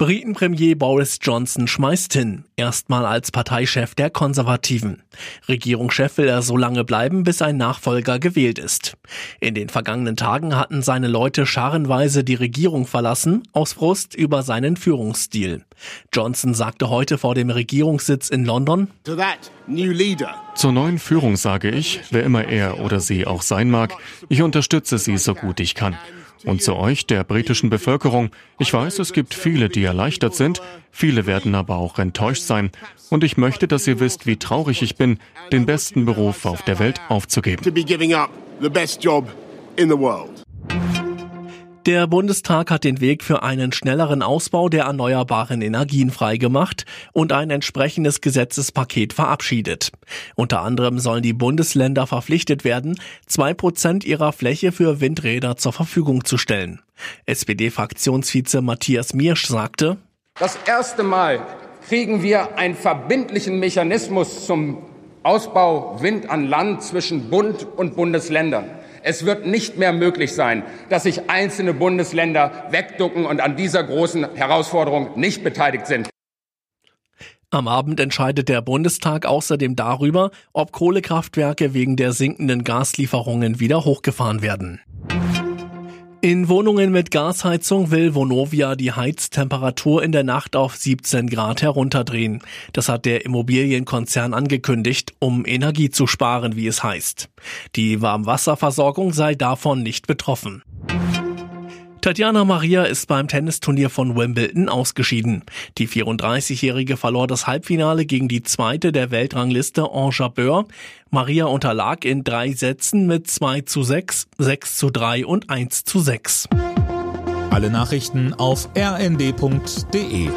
Britenpremier Boris Johnson schmeißt hin, erstmal als Parteichef der Konservativen. Regierungschef will er so lange bleiben, bis ein Nachfolger gewählt ist. In den vergangenen Tagen hatten seine Leute scharenweise die Regierung verlassen, aus Frust über seinen Führungsstil. Johnson sagte heute vor dem Regierungssitz in London, Zur neuen Führung sage ich, wer immer er oder sie auch sein mag, ich unterstütze sie so gut ich kann. Und zu euch, der britischen Bevölkerung. Ich weiß, es gibt viele, die erleichtert sind, viele werden aber auch enttäuscht sein. Und ich möchte, dass ihr wisst, wie traurig ich bin, den besten Beruf auf der Welt aufzugeben. Der Bundestag hat den Weg für einen schnelleren Ausbau der erneuerbaren Energien freigemacht und ein entsprechendes Gesetzespaket verabschiedet. Unter anderem sollen die Bundesländer verpflichtet werden, zwei Prozent ihrer Fläche für Windräder zur Verfügung zu stellen. SPD-Fraktionsvize Matthias Miersch sagte, Das erste Mal kriegen wir einen verbindlichen Mechanismus zum Ausbau Wind an Land zwischen Bund und Bundesländern. Es wird nicht mehr möglich sein, dass sich einzelne Bundesländer wegducken und an dieser großen Herausforderung nicht beteiligt sind. Am Abend entscheidet der Bundestag außerdem darüber, ob Kohlekraftwerke wegen der sinkenden Gaslieferungen wieder hochgefahren werden. In Wohnungen mit Gasheizung will Vonovia die Heiztemperatur in der Nacht auf 17 Grad herunterdrehen. Das hat der Immobilienkonzern angekündigt, um Energie zu sparen, wie es heißt. Die Warmwasserversorgung sei davon nicht betroffen. Tatjana Maria ist beim Tennisturnier von Wimbledon ausgeschieden. Die 34-Jährige verlor das Halbfinale gegen die zweite der Weltrangliste Ange Jabeur. Maria unterlag in drei Sätzen mit 2 zu 6, 6 zu 3 und 1 zu 6. Alle Nachrichten auf rnd.de